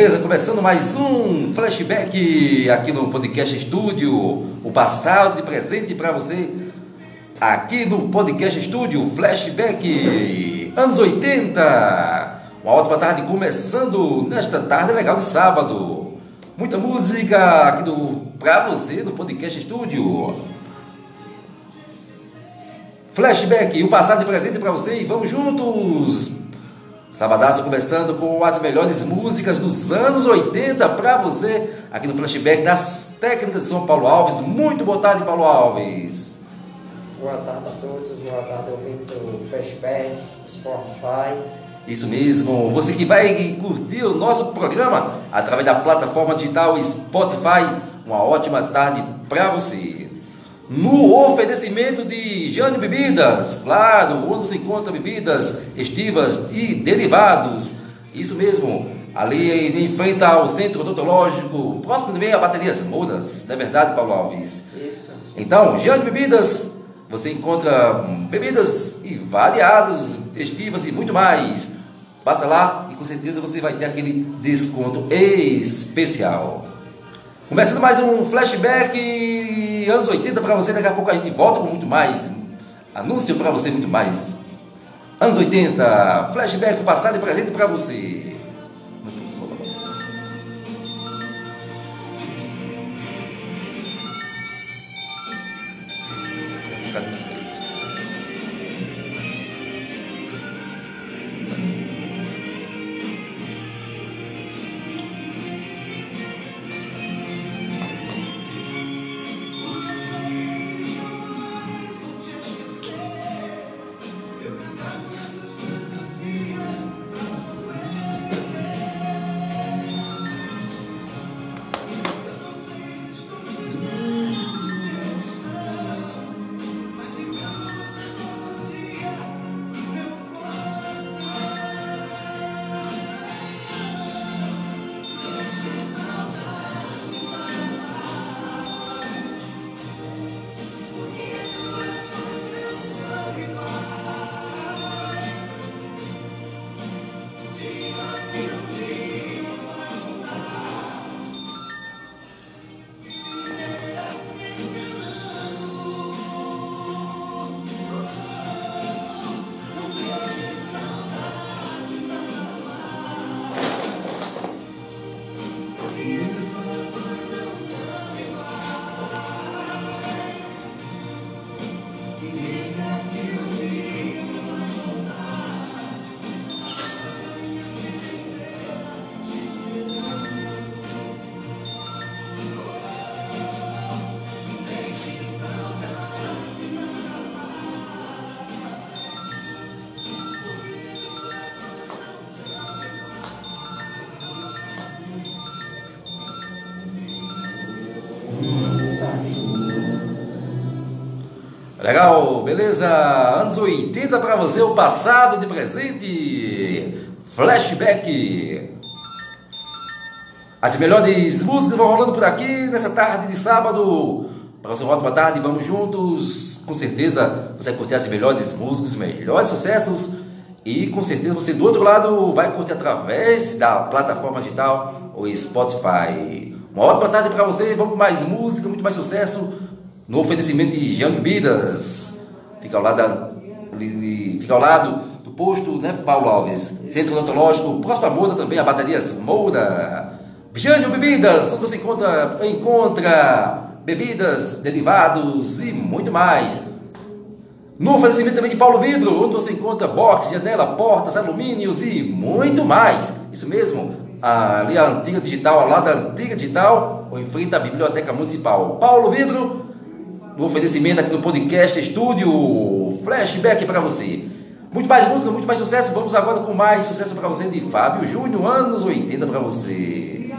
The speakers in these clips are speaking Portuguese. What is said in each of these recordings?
Beleza? Começando mais um flashback aqui no Podcast Estúdio. O passado e presente para você aqui no Podcast Estúdio Flashback anos 80. Uma ótima tarde começando nesta tarde legal de sábado. Muita música aqui do para você no Podcast Estúdio. Flashback, o passado e presente para você e vamos juntos Sabadaço começando com as melhores músicas dos anos 80 para você, aqui no Flashback das técnicas de São Paulo Alves. Muito boa tarde, Paulo Alves. Boa tarde a todos, boa tarde ouvindo do Flashback, Spotify. Isso mesmo, você que vai curtir o nosso programa através da plataforma digital Spotify, uma ótima tarde para você no oferecimento de Jane Bebidas, claro, onde você encontra bebidas estivas e derivados. Isso mesmo, ali em frente ao centro odontológico, próximo também a baterias mudas, não é verdade, Paulo Alves? Isso. Então, Jane Bebidas, você encontra bebidas e variadas, estivas e muito mais. Passa lá e com certeza você vai ter aquele desconto especial. Começando mais um flashback anos 80 para você. Daqui a pouco a gente volta com muito mais. Anúncio para você, muito mais. Anos 80, flashback passado e presente para você. Legal, beleza? Anos 80 para você, o passado de presente. Flashback. As melhores músicas vão rolando por aqui nessa tarde de sábado. Para você, uma ótima tarde, vamos juntos. Com certeza você vai curtir as melhores músicas, os melhores sucessos. E com certeza você do outro lado vai curtir através da plataforma digital ou Spotify. Uma ótima tarde para você. Vamos com mais música, muito mais sucesso no oferecimento de Jean fica ao lado, fica ao lado do posto né, Paulo Alves, Centro Odontológico, próximo à Moura também, a Baterias Moura. Jânio Bebidas, onde você encontra, encontra bebidas, derivados e muito mais. No oferecimento também de Paulo Vidro, onde você encontra box, janela, portas, alumínios e muito mais. Isso mesmo, ali a antiga digital, ao lado da antiga digital, ou em frente à Biblioteca Municipal. Paulo Vidro, no oferecimento aqui no podcast Estúdio Flashback para você. Muito mais música, muito mais sucesso. Vamos agora com mais sucesso para você de Fábio Júnior, anos 80 para você.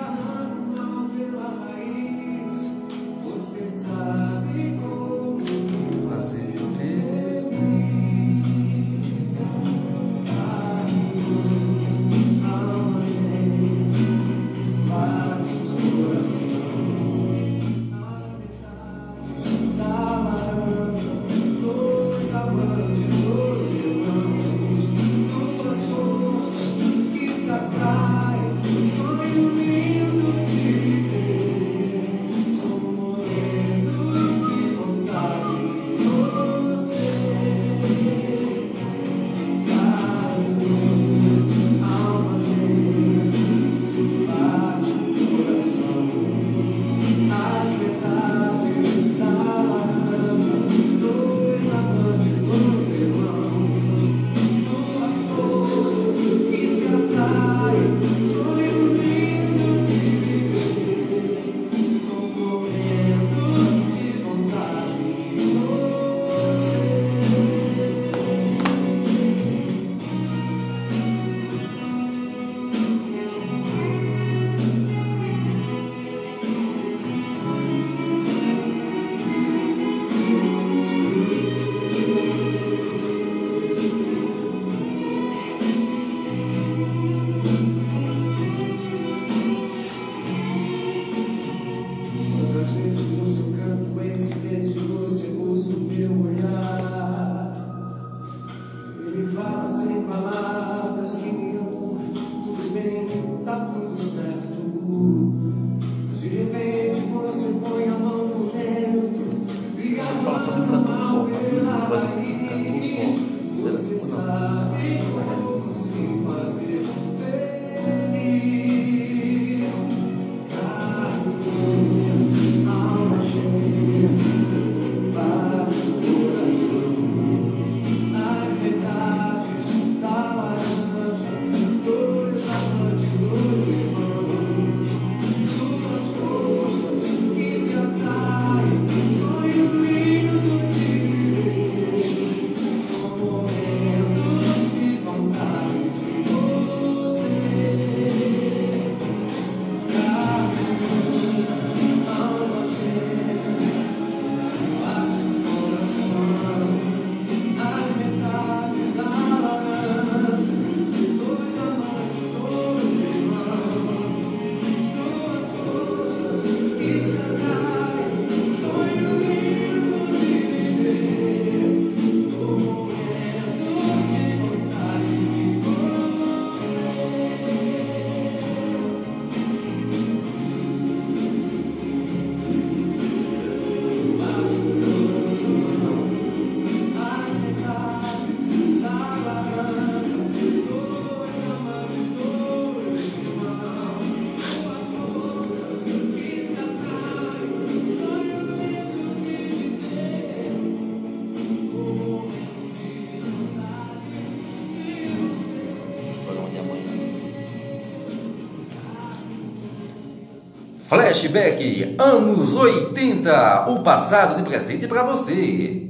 Flashback anos 80, o passado de presente para você.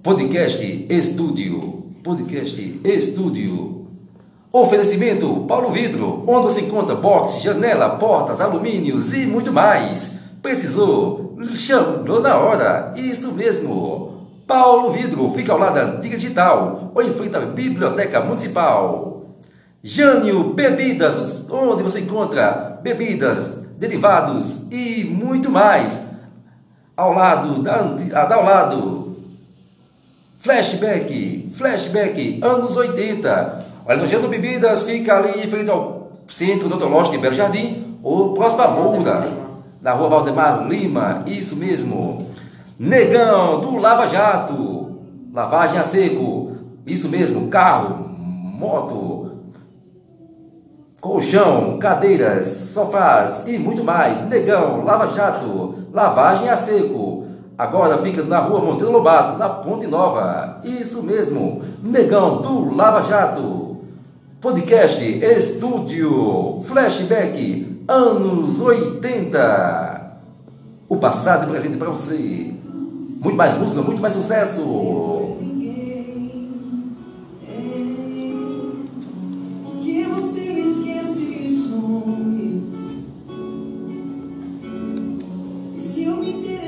Podcast Estúdio. Podcast Estúdio. Oferecimento Paulo Vidro, onde você encontra box, janela, portas, alumínios e muito mais. Precisou? Chamou na hora. Isso mesmo. Paulo Vidro fica ao lado da Antiga Digital ou em frente à Biblioteca Municipal. Jânio Bebidas, onde você encontra bebidas, derivados e muito mais. Ao lado da, ah, ao lado Flashback, flashback, anos 80. Olha, Jânio Bebidas fica ali em frente ao centro odontológico de Belo Jardim, ou próximo à Moura, na rua Valdemar Lima, isso mesmo. Negão do Lava Jato, lavagem a seco, isso mesmo, carro, moto, colchão, cadeiras, sofás e muito mais. Negão, Lava Jato, lavagem a seco. Agora fica na rua Monteiro Lobato, na Ponte Nova. Isso mesmo, Negão do Lava Jato. Podcast Estúdio Flashback Anos 80. O passado e presente para você. Muito mais música, muito mais sucesso. E se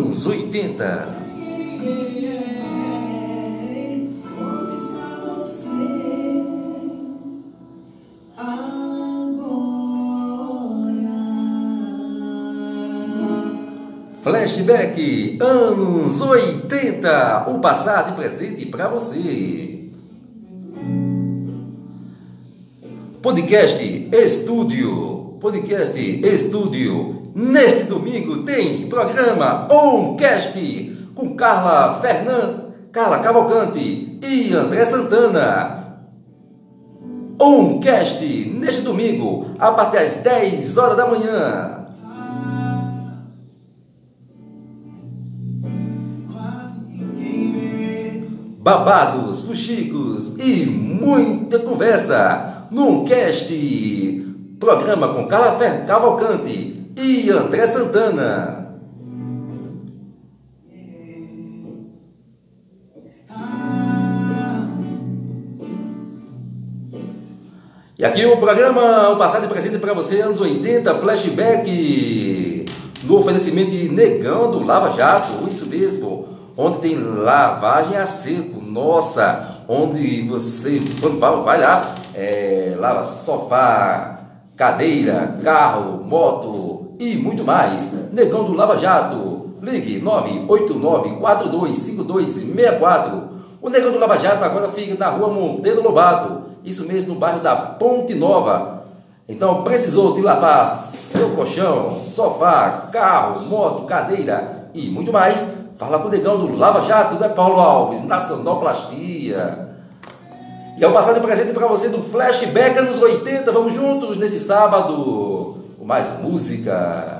anos 80. Yeah, yeah. Onde está você agora? Flashback anos 80. O passado e presente para você. Podcast Estúdio. Podcast Estúdio. Neste domingo tem programa Oncast com Carla Fernandes, Carla Cavalcante e André Santana. Oncast neste domingo a partir das 10 horas da manhã. Babados, fuxicos e muita conversa num cast. Programa com Carla Cavalcante e André Santana. E aqui o programa, o passado e presente para você, anos 80, flashback, no oferecimento de Negão do Lava Jato, isso mesmo, onde tem lavagem a seco, nossa, onde você, quando vai, vai lá, é, lava sofá, cadeira, carro, moto e muito mais. Negão do Lava Jato, ligue 989-425264. O Negão do Lava Jato agora fica na rua Monteiro Lobato, isso mesmo no bairro da Ponte Nova. Então, precisou de lavar seu colchão, sofá, carro, moto, cadeira e muito mais? Fala com o Negão do Lava Jato, né, Paulo Alves, na Sonoplastia. E é o passado e presente para você do Flashback anos 80. Vamos juntos nesse sábado. Mais música.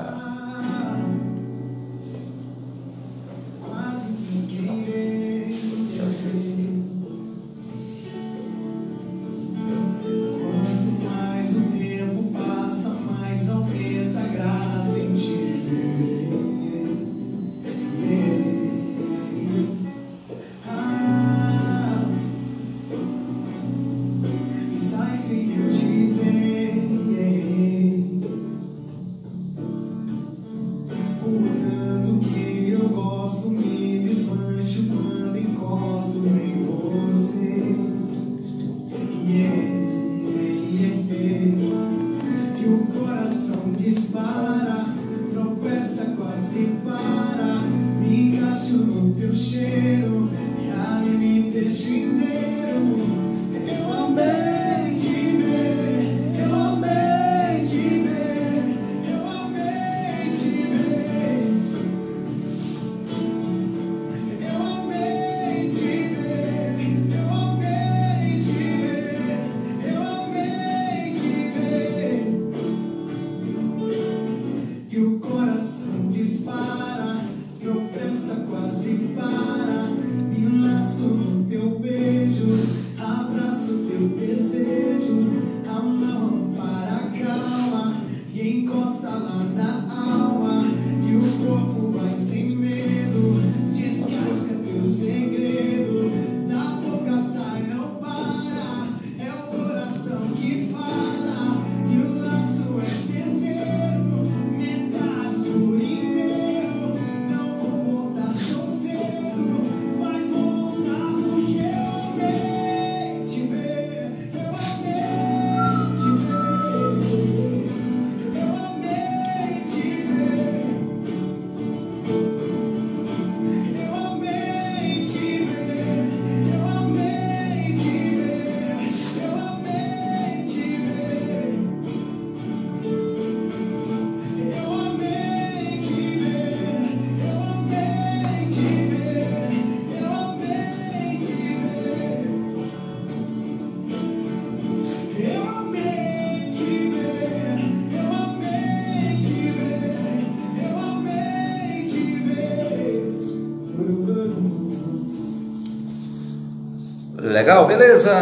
Legal, beleza?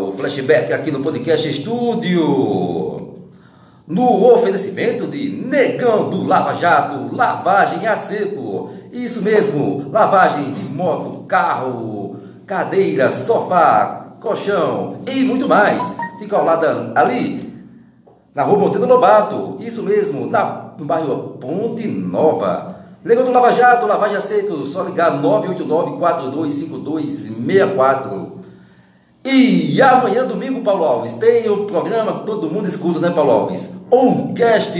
O flashback aqui no podcast Estúdio. No oferecimento de Negão do Lava Jato, lavagem a seco. Isso mesmo, lavagem de moto, carro, cadeira, sofá, colchão e muito mais. Fica ao lado ali, na rua Monteiro Lobato. Isso mesmo, na, no bairro Ponte Nova. Negão do Lava Jato, lavagem seco, só ligar 989-425264. E amanhã, domingo, Paulo Alves, tem o programa que todo mundo escuta, né, Paulo Alves? Oncast.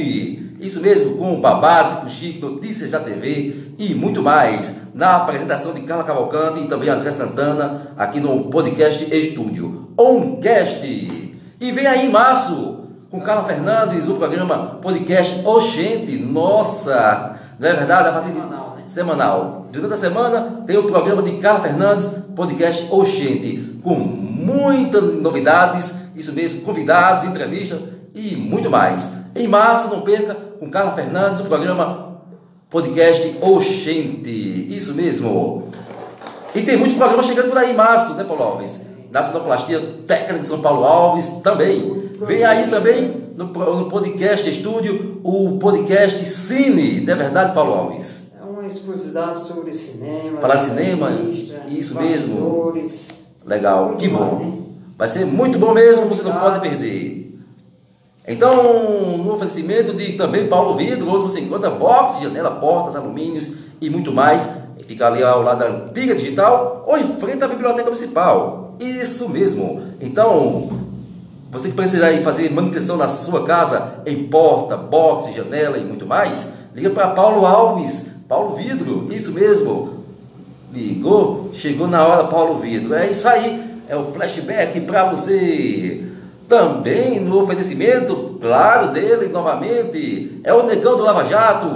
Isso mesmo, com Babado, Fuxico, Notícias da TV e muito mais. Na apresentação de Carla Cavalcante e também André Santana, aqui no podcast Estúdio. Oncast. E vem aí em março, com Carla Fernandes, o programa podcast Oxente. Nossa! Não é verdade? A partir de Semanal, né? semanal. Durante a semana tem o programa de Carla Fernandes, podcast Oxente, com muitas novidades, isso mesmo, convidados, entrevistas e muito mais. Em março, não perca, com Carla Fernandes, o programa podcast Oxente. Isso mesmo. E tem muitos programas chegando por aí em março, né, Paulo Alves? Da Sonoplastia Técnica de São Paulo Alves também. Vem aí também no, no podcast estúdio o podcast Cine, não é verdade, Paulo Alves? É uma exclusividade sobre cinema. Falar cinema, isso mesmo. Legal, que mais, bom. né? Vai ser muito bom mesmo, você não pode perder. Então, no oferecimento de também Paulo Vidro, onde você encontra box, janela, portas, alumínios e muito mais. Fica ali ao lado da antiga digital ou em frente à biblioteca municipal. Isso mesmo. Então, você que precisa fazer manutenção na sua casa, em porta, box, janela e muito mais, liga para Paulo Alves, Paulo Vidro, isso mesmo. Ligou, chegou na hora Paulo Vidro. É isso aí, é o flashback para você. Também no oferecimento, claro, dele novamente, é o Negão do Lava Jato.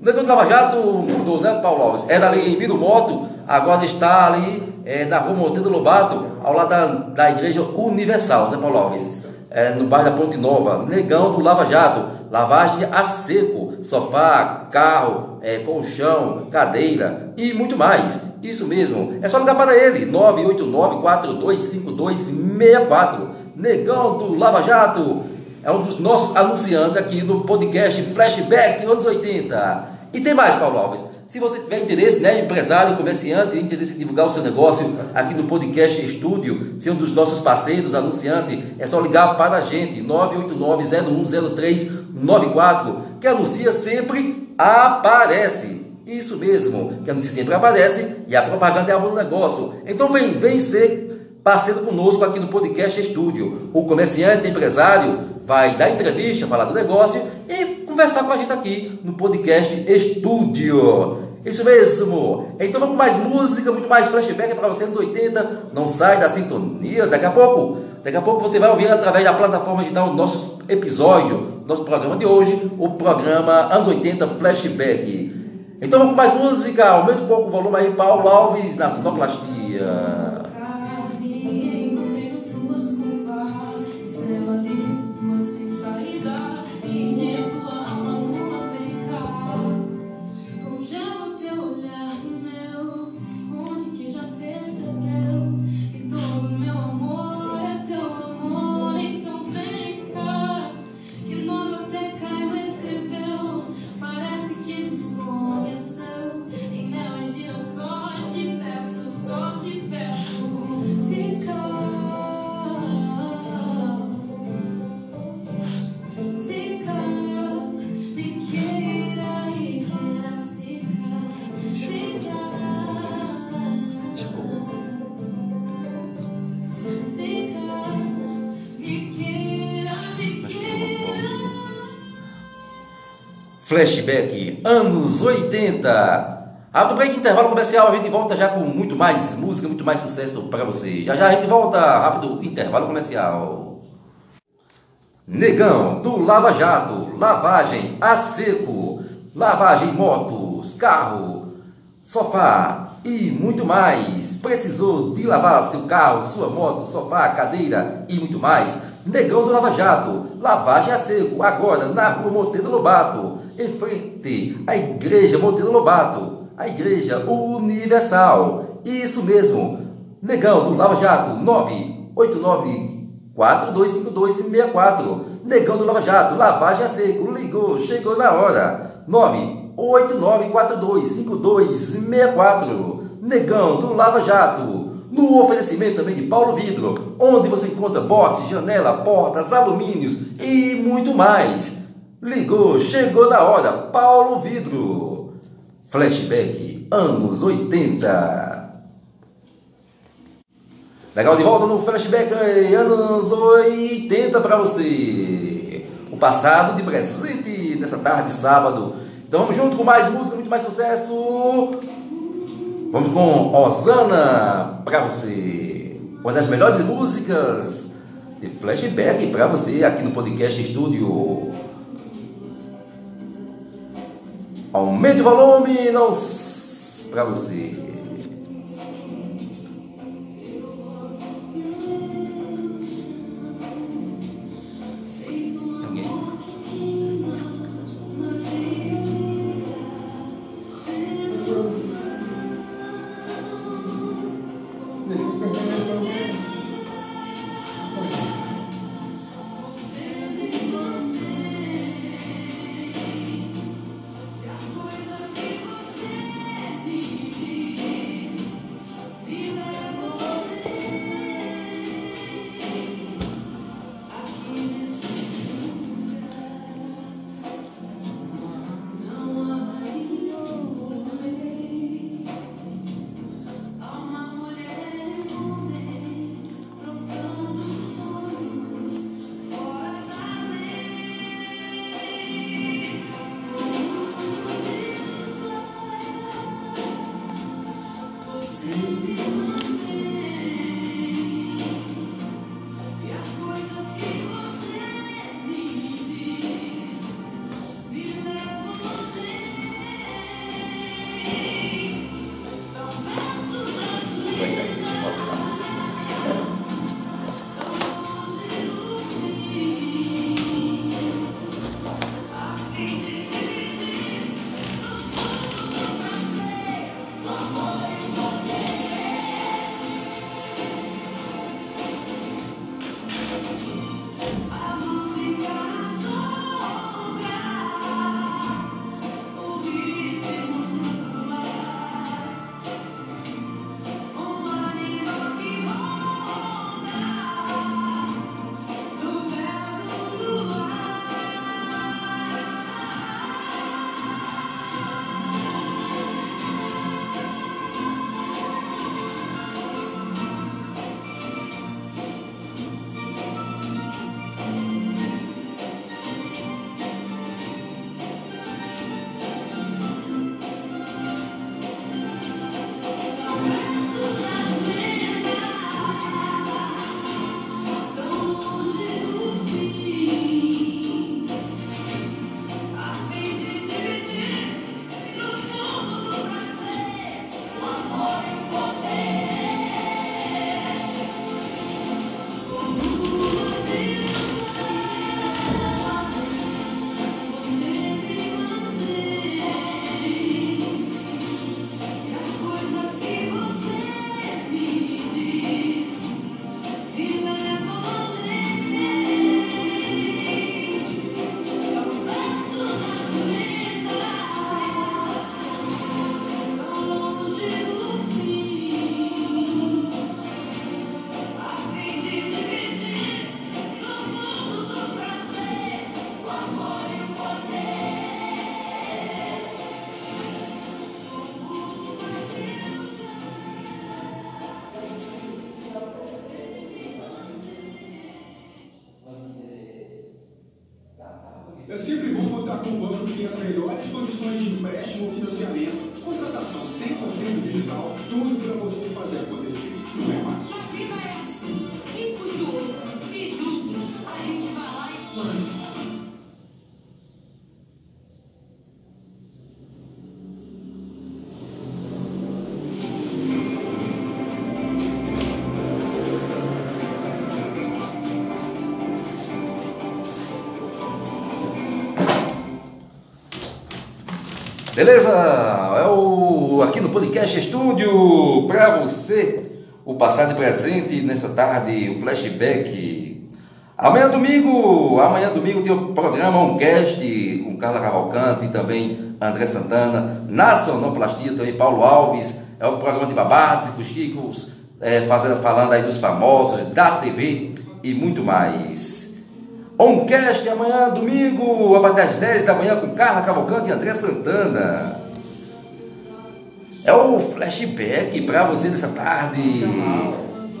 O Negão do Lava Jato mudou, né, Paulo Alves? Era ali em Miro Moto, agora está ali é, na rua Monteiro Lobato, ao lado da, da Igreja Universal, né, Paulo Alves? É, no bairro da Ponte Nova. Negão do Lava Jato, lavagem a seco, sofá, carro, é, colchão, cadeira e muito mais. Isso mesmo, é só ligar para ele, 989-425264. Negão do Lava Jato, é um dos nossos anunciantes aqui no podcast Flashback anos 80. E tem mais, Paulo Alves. Se você tiver interesse, né, empresário, comerciante, interesse em divulgar o seu negócio aqui no podcast Estúdio, ser um dos nossos parceiros, anunciante, é só ligar para a gente, 989-010394, que anuncia sempre aparece. Isso mesmo, que anuncia sempre aparece e a propaganda é a bom negócio. Então vem, vem ser parceiro conosco aqui no podcast Estúdio. O comerciante, empresário, vai dar entrevista, falar do negócio e conversar com a gente aqui no podcast Estúdio. Isso mesmo. Então vamos mais música, muito mais flashback para você nos 80. Não sai da sintonia. Daqui a pouco, daqui a pouco você vai ouvir através da plataforma digital nosso episódio, nosso programa de hoje, o programa Anos 80 Flashback. Então vamos com mais música. Aumente um pouco o volume aí, Paulo Alves na sonoplastia. Flashback anos 80. Abre o break intervalo comercial, a gente volta já com muito mais música, muito mais sucesso para você. Já já a gente volta, rápido intervalo comercial. Negão do Lava Jato, lavagem a seco, lavagem motos, carro, sofá e muito mais. Precisou de lavar seu carro, sua moto, sofá, cadeira e muito mais? Negão do Lava Jato, lavagem a seco, agora na rua Monteiro Lobato em frente à Igreja Monteiro Lobato, a Igreja Universal. Isso mesmo, Negão do Lava Jato, 989 425264. Negão do Lava Jato, lavagem a seco, ligou, chegou na hora. 989425264. Negão do Lava Jato. No oferecimento também de Paulo Vidro, onde você encontra boxe, janela, portas, alumínios e muito mais. Ligou, chegou na hora. Paulo Vidro. Flashback, anos 80. Legal de volta no Flashback, anos 80 para você. O passado de presente nessa tarde de sábado. Então vamos junto com mais música, muito mais sucesso. Vamos com Osana para você. Uma das melhores músicas de flashback para você aqui no podcast Estúdio. Aumente o volume não para você. Beleza? É o aqui no podcast Estúdio para você o passado e presente nessa tarde, o flashback. Amanhã domingo, amanhã domingo tem o programa um cast com Carla Cavalcante e também André Santana, na sonoplastia também Paulo Alves, é o programa de babados e fuxicos, é, fazendo, falando aí dos famosos, da TV e muito mais. Oncast amanhã, domingo, a partir das 10 da manhã, com Carla Cavalcante e André Santana. É o flashback para você nessa tarde.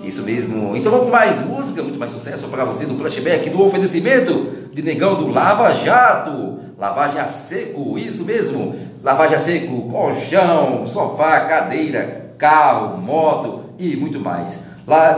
Isso mesmo. Então vamos com mais música, muito mais sucesso para você do flashback, do oferecimento de Negão do Lava Jato. Lavagem a seco, isso mesmo. Lavagem a seco, colchão, sofá, cadeira, carro, moto e muito mais.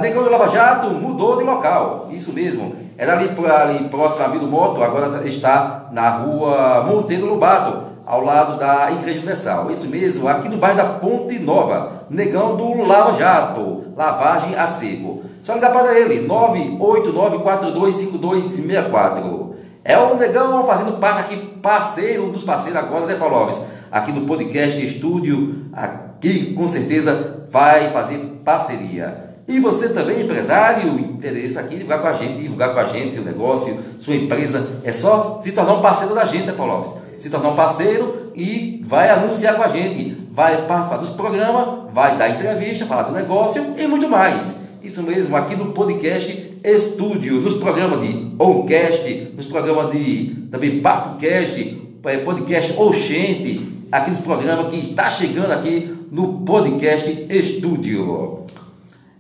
Negão do Lava Jato mudou de local, isso mesmo. Era ali, ali próximo à Vila Moto, agora está na rua Monteiro Lobato, ao lado da Igreja Universal. Isso mesmo, aqui no bairro da Ponte Nova, Negão do Lava Jato, lavagem a seco. Só ligar para ele, 989425264. É o Negão fazendo parte aqui, parceiro, um dos parceiros agora, né, Paulo Alves? Aqui no podcast Estúdio, aqui com certeza vai fazer parceria. E você também, empresário, interessa aqui, divulgar com a gente, divulgar com a gente seu negócio, sua empresa. É só se tornar um parceiro da gente, né, Paulo Alves? Se tornar um parceiro e vai anunciar com a gente, vai participar dos programas, vai dar entrevista, falar do negócio e muito mais. Isso mesmo, aqui no podcast Estúdio, nos programas de Oncast, nos programas de também PapoCast, eh, podcast Oxente, aqui nos programas que está chegando aqui no podcast Estúdio.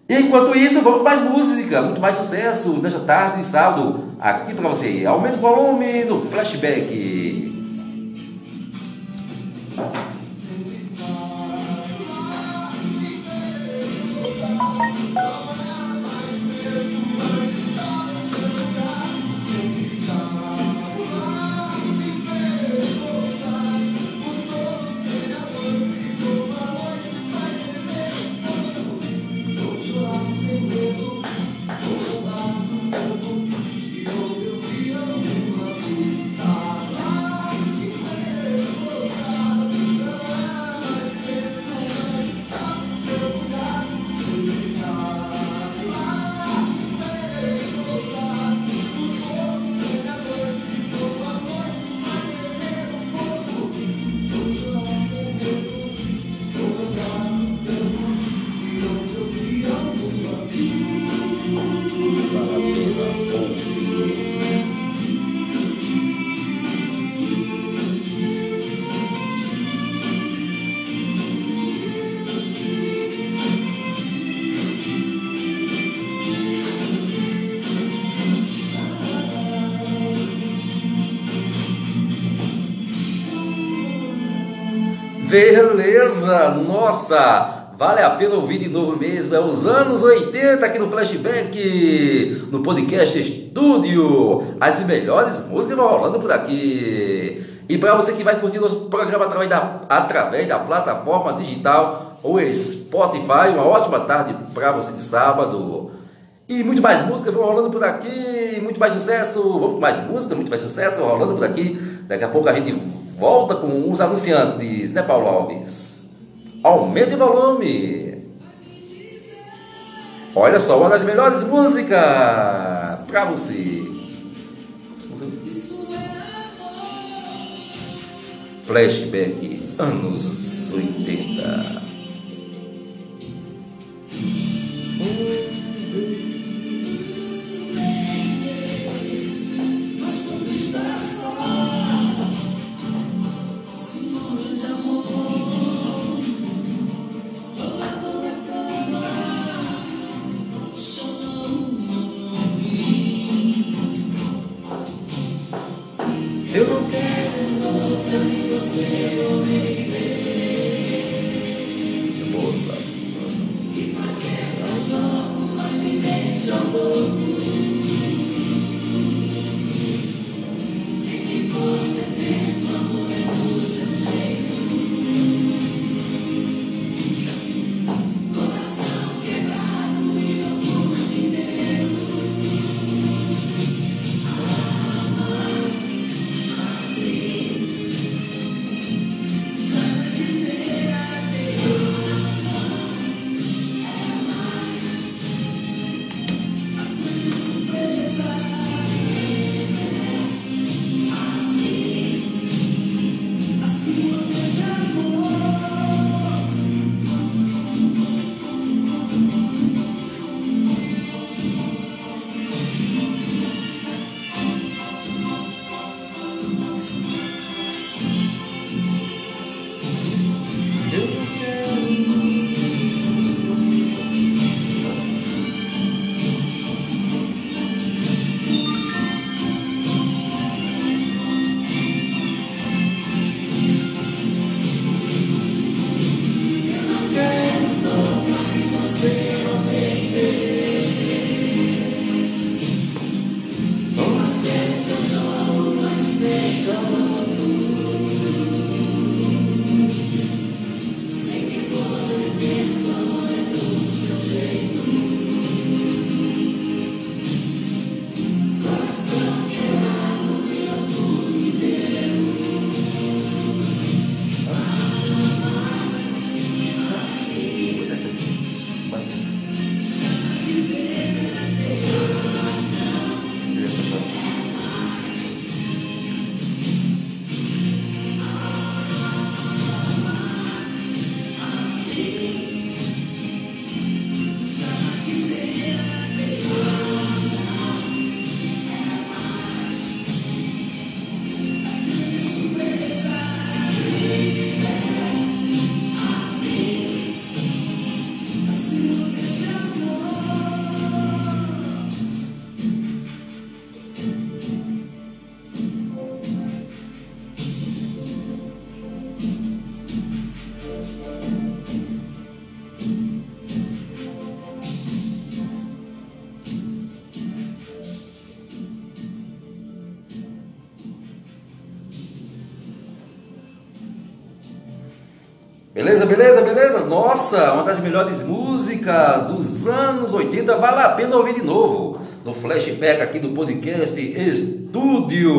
Enquanto isso, vamos mais música, muito mais sucesso nesta tarde de sábado, aqui para você. Aumenta o volume no flashback. Beleza, nossa, vale a pena ouvir de novo mesmo. É os anos 80 aqui no Flashback, no podcast Estúdio. As melhores músicas vão rolando por aqui. E para você que vai curtir nosso programa através da, através da plataforma digital ou Spotify, uma ótima tarde para você de sábado. E muito mais música vão rolando por aqui, muito mais sucesso, vamos mais música, muito mais sucesso rolando por aqui. Daqui a pouco a gente volta com os anunciantes, né, Paulo Alves? Aumente o volume. Olha só, uma das melhores músicas para você. Flashback anos 80. Beleza, beleza, beleza? Nossa, uma das melhores músicas dos anos 80. Vale a pena ouvir de novo. No flashback aqui do podcast Estúdio.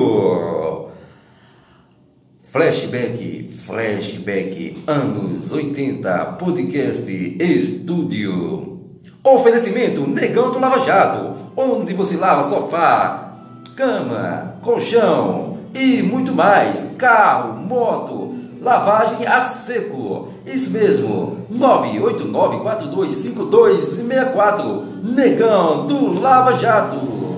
Flashback, flashback, anos 80, podcast Estúdio. Oferecimento Negão do Lava Jato, onde você lava sofá, cama, colchão e muito mais. Carro, moto, lavagem a seco. Isso mesmo, 989425264, Negão do Lava Jato.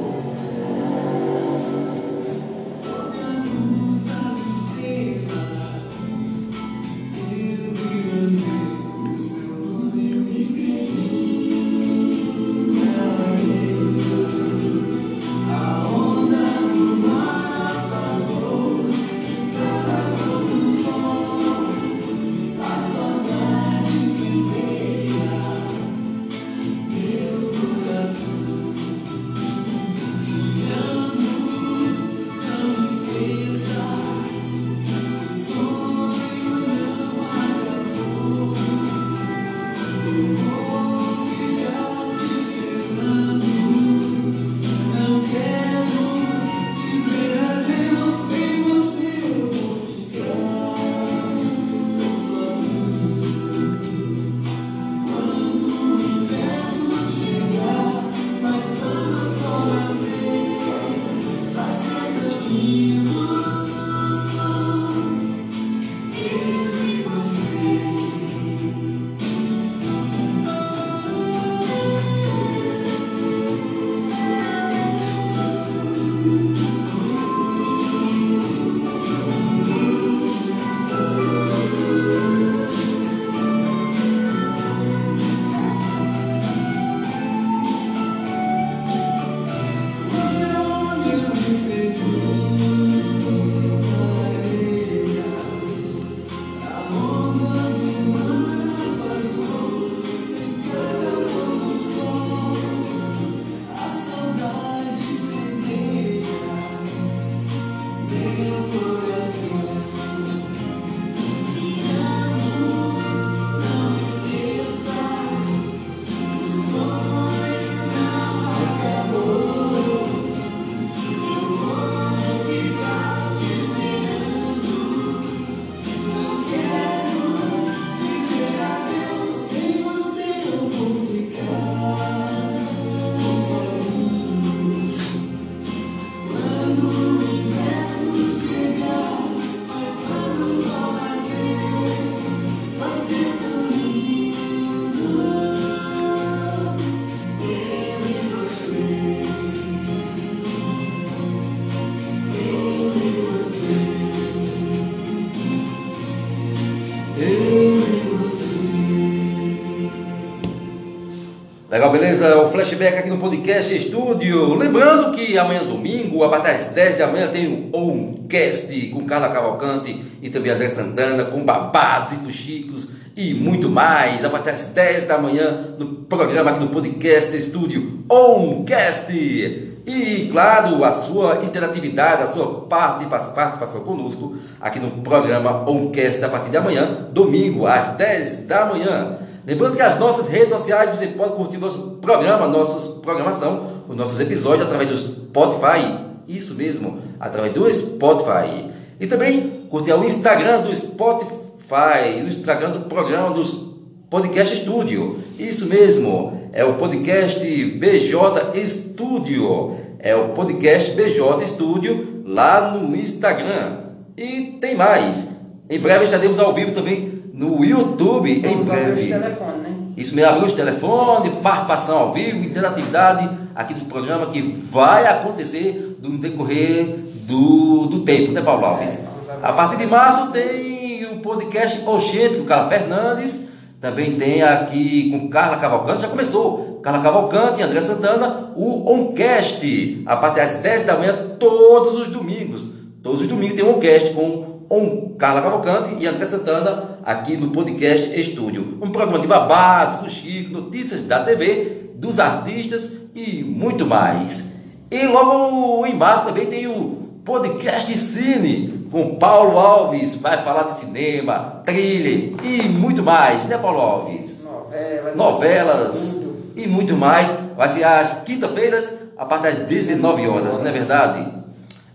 Beleza? O flashback aqui no podcast Estúdio. Lembrando que amanhã, domingo, a partir das 10 da manhã, tem o Oncast com Carla Cavalcante e também André Santana, com babados e fuxicos e muito mais. A partir das 10 da manhã, no programa aqui no podcast Estúdio Oncast. E, claro, a sua interatividade, a sua participação conosco aqui no programa Oncast a partir de amanhã, domingo, às 10 da manhã. Lembrando que as nossas redes sociais você pode curtir nosso programa, nossa programação, os nossos episódios através do Spotify. Isso mesmo, através do Spotify. E também curtir o Instagram do Spotify, o Instagram do programa dos Podcast Studio. Isso mesmo, é o podcast BJ Studio. É o podcast BJ Studio lá no Instagram. E tem mais. Em breve estaremos ao vivo também no YouTube em Vamos abrir os breve. telefones, né? Isso mesmo, abrir os telefones, participação ao vivo, interatividade aqui dos programas que vai acontecer no decorrer do, do tempo, né, Paulo Alves? É. A partir de março tem o podcast Oxente com Carla Fernandes, também tem aqui com Carla Cavalcante, já começou. Carla Cavalcante e André Santana, o Oncast, a partir das 10 da manhã, todos os domingos. Todos os domingos tem um Oncast com On Carla Cavalcante e André Santana aqui no Podcast Estúdio. Um programa de babados, fuxico, notícias da TV, dos artistas e muito mais. E logo em março também tem o Podcast Cine com Paulo Alves, vai falar de cinema, thriller e muito mais, né Paulo Alves? Novela, Novelas tudo. e muito mais. Vai ser às quinta-feiras, a partir das 19 horas, não é verdade?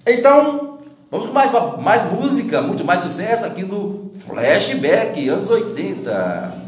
Então, vamos com mais, mais música, muito mais sucesso aqui no Flashback, anos 80.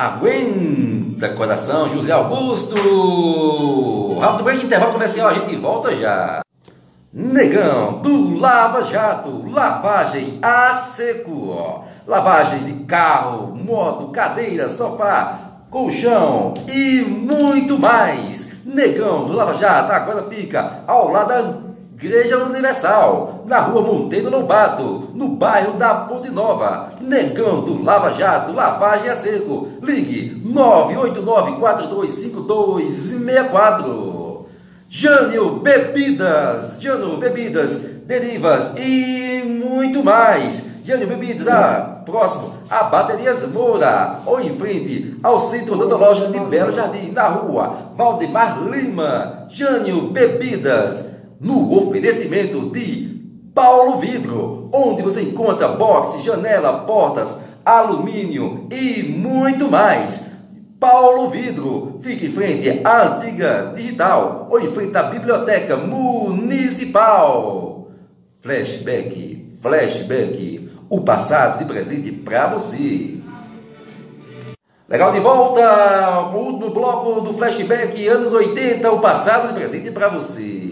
Aguenta decoração, José Augusto. Rápido break, intervalo comercial, a gente volta já. Negão do Lava Jato, lavagem a seco, ó. lavagem de carro, moto, cadeira, sofá, colchão e muito mais. Negão do Lava Jato agora fica ao lado da Igreja Universal, na rua Monteiro Lobato, no bairro da Ponte Nova. Negão do Lava Jato, lavagem a seco. Ligue 989-425264. Jânio Bebidas, Jânio Bebidas, Derivas e muito mais. Jânio Bebidas, ah, próximo a Baterias Moura, ou em frente ao Centro Odontológico de Belo Jardim, na rua Valdemar Lima. Jânio Bebidas no oferecimento de Paulo Vidro, onde você encontra boxe, janela, portas, alumínio e muito mais. Paulo Vidro, fique em frente à antiga digital ou em frente à biblioteca municipal. Flashback, flashback, o passado de presente para você. Legal de volta com o último bloco do flashback anos 80, o passado de presente para você.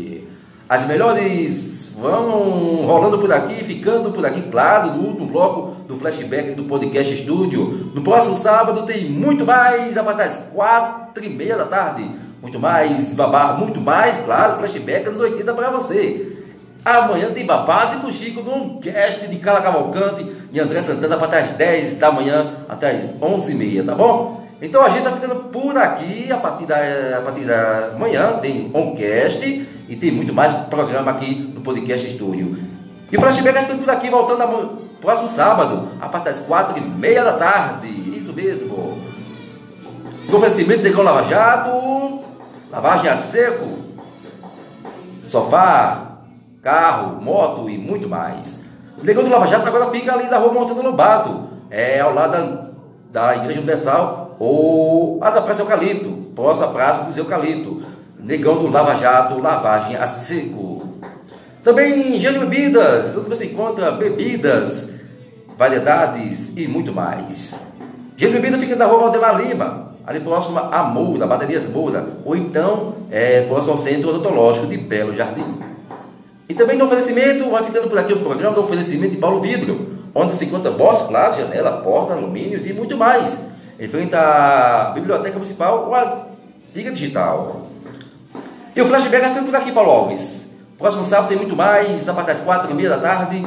As melhores vão rolando por aqui, ficando por aqui, claro, no último bloco do flashback do podcast estúdio. No próximo sábado tem muito mais, a partir das quatro e meia da tarde. Muito mais babá, muito mais, claro, flashback anos 80 para você. Amanhã tem babado e fuxico no Oncast de Cala Cavalcante e André Santana a partir das 10 da manhã até as 11h30, tá bom? Então a gente está ficando por aqui a partir da, a partir da manhã, tem Oncast e tem muito mais programa aqui no Podcast Estúdio. E o Flashback ficando por aqui, voltando no próximo sábado, a partir das quatro e meia da tarde. Isso mesmo. No oferecimento de Lava Jato, lavagem a seco, sofá, carro, moto e muito mais. Negão do Lava Jato agora fica ali na rua Montanha Lobato, é ao lado da, da Igreja Universal ou a da Praça Eucalipto, próxima à Praça dos Eucalipto. Negão do Lava Jato, lavagem a seco. Também Gênio Bebidas, onde você encontra bebidas, variedades e muito mais. Gênio Bebida fica na rua Valdemar Lima, ali próximo a Moura, Baterias Moura, ou então é, próximo ao Centro Odontológico de Belo Jardim. E também no oferecimento, vai ficando por aqui o programa no oferecimento de Paulo Vidro, onde se encontra boss, claro, janela, porta, alumínios e muito mais. Em frente à Biblioteca Municipal ou a Liga Digital. E o flashback vai ficando por aqui, Paulo Alves. Próximo sábado tem muito mais, a partir das quatro e meia da tarde,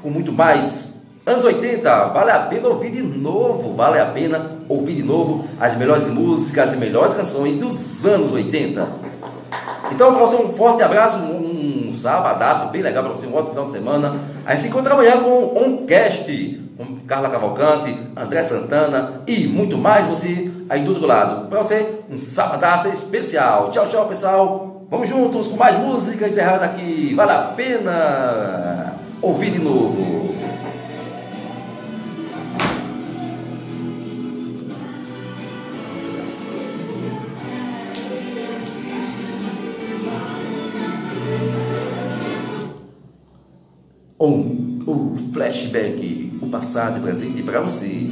com muito mais. Anos 80, vale a pena ouvir de novo, vale a pena ouvir de novo as melhores músicas, as melhores canções dos anos 80. Então, para você, um forte abraço, um sabadaço bem legal para você, um ótimo final de semana. A gente se encontra amanhã com o Oncast, com Carla Cavalcante, André Santana e muito mais você aí do outro lado. Para você, um sabadaço especial. Tchau, tchau, pessoal. Vamos juntos com mais música encerrada aqui. Vale a pena ouvir de novo. Um, um flashback, o passado e presente para você.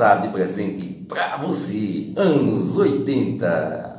Passado e presente para você, anos 80.